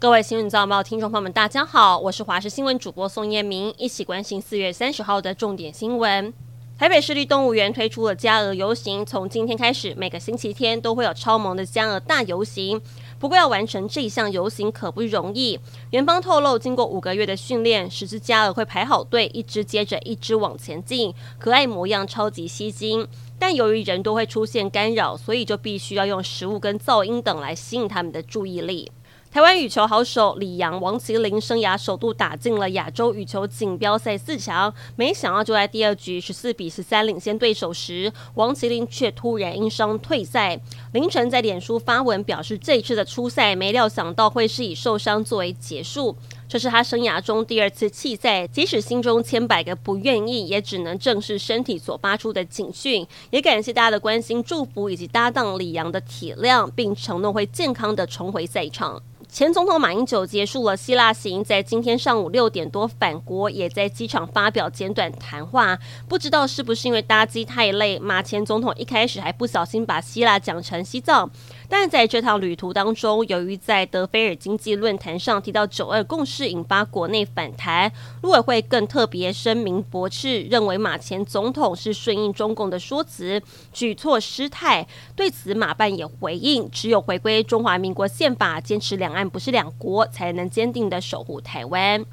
各位新闻早报听众朋友们，大家好，我是华视新闻主播宋彦明，一起关心四月三十号的重点新闻。台北市立动物园推出了加鹅游行，从今天开始，每个星期天都会有超萌的加鹅大游行。不过要完成这一项游行可不容易，园方透露，经过五个月的训练，十只加鹅会排好队，一只接着一只往前进，可爱模样超级吸睛。但由于人多会出现干扰，所以就必须要用食物跟噪音等来吸引他们的注意力。台湾羽球好手李阳、王麒麟生涯首度打进了亚洲羽球锦标赛四强，没想到就在第二局十四比十三领先对手时，王麒麟却突然因伤退赛。凌晨在脸书发文表示，这一次的出赛没料想到会是以受伤作为结束，这是他生涯中第二次弃赛，即使心中千百个不愿意，也只能正视身体所发出的警讯。也感谢大家的关心、祝福以及搭档李阳的体谅，并承诺会健康的重回赛场。前总统马英九结束了希腊行，在今天上午六点多返国，也在机场发表简短谈话。不知道是不是因为搭机太累，马前总统一开始还不小心把希腊讲成西藏。但在这趟旅途当中，由于在德菲尔经济论坛上提到九二共识，引发国内反弹，陆委会更特别声明驳斥，认为马前总统是顺应中共的说辞，举措失态。对此，马办也回应，只有回归中华民国宪法，坚持两岸不是两国，才能坚定的守护台湾。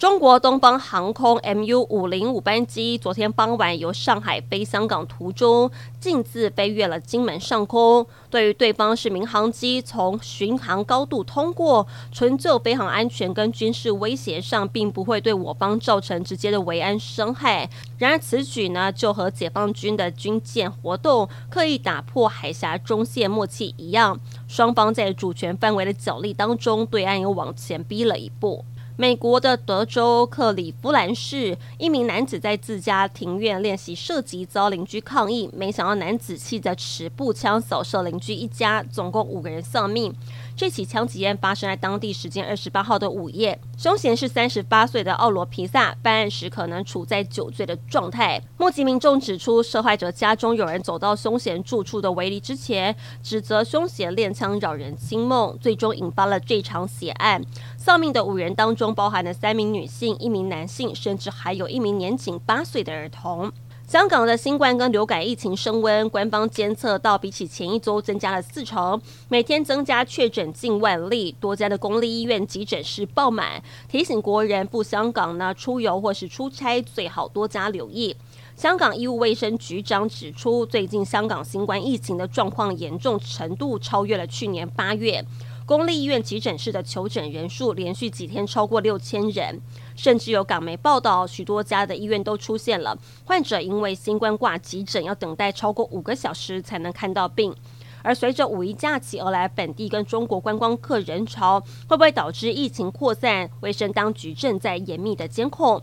中国东方航空 MU 五零五班机昨天傍晚由上海飞香港途中，径自飞越了金门上空。对于对方是民航机，从巡航高度通过，纯就飞航安全跟军事威胁上，并不会对我方造成直接的维安伤害。然而此举呢，就和解放军的军舰活动刻意打破海峡中线默契一样，双方在主权范围的角力当中，对岸又往前逼了一步。美国的德州克里夫兰市，一名男子在自家庭院练习射击，遭邻居抗议，没想到男子气得持步枪扫射邻居一家，总共五个人丧命。这起枪击案发生在当地时间二十八号的午夜，凶嫌是三十八岁的奥罗皮萨，办案时可能处在酒醉的状态。目击民众指出，受害者家中有人走到凶嫌住处的围篱之前，指责凶嫌练枪扰人清梦，最终引发了这场血案。丧命的五人当中，包含了三名女性、一名男性，甚至还有一名年仅八岁的儿童。香港的新冠跟流感疫情升温，官方监测到比起前一周增加了四成，每天增加确诊近万例，多家的公立医院急诊室爆满，提醒国人赴香港呢出游或是出差最好多加留意。香港医务卫生局长指出，最近香港新冠疫情的状况严重程度超越了去年八月。公立医院急诊室的求诊人数连续几天超过六千人，甚至有港媒报道，许多家的医院都出现了患者因为新冠挂急诊要等待超过五个小时才能看到病。而随着五一假期而来，本地跟中国观光客人潮会不会导致疫情扩散？卫生当局正在严密的监控。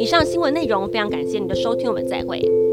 以上新闻内容非常感谢您的收听，我们再会。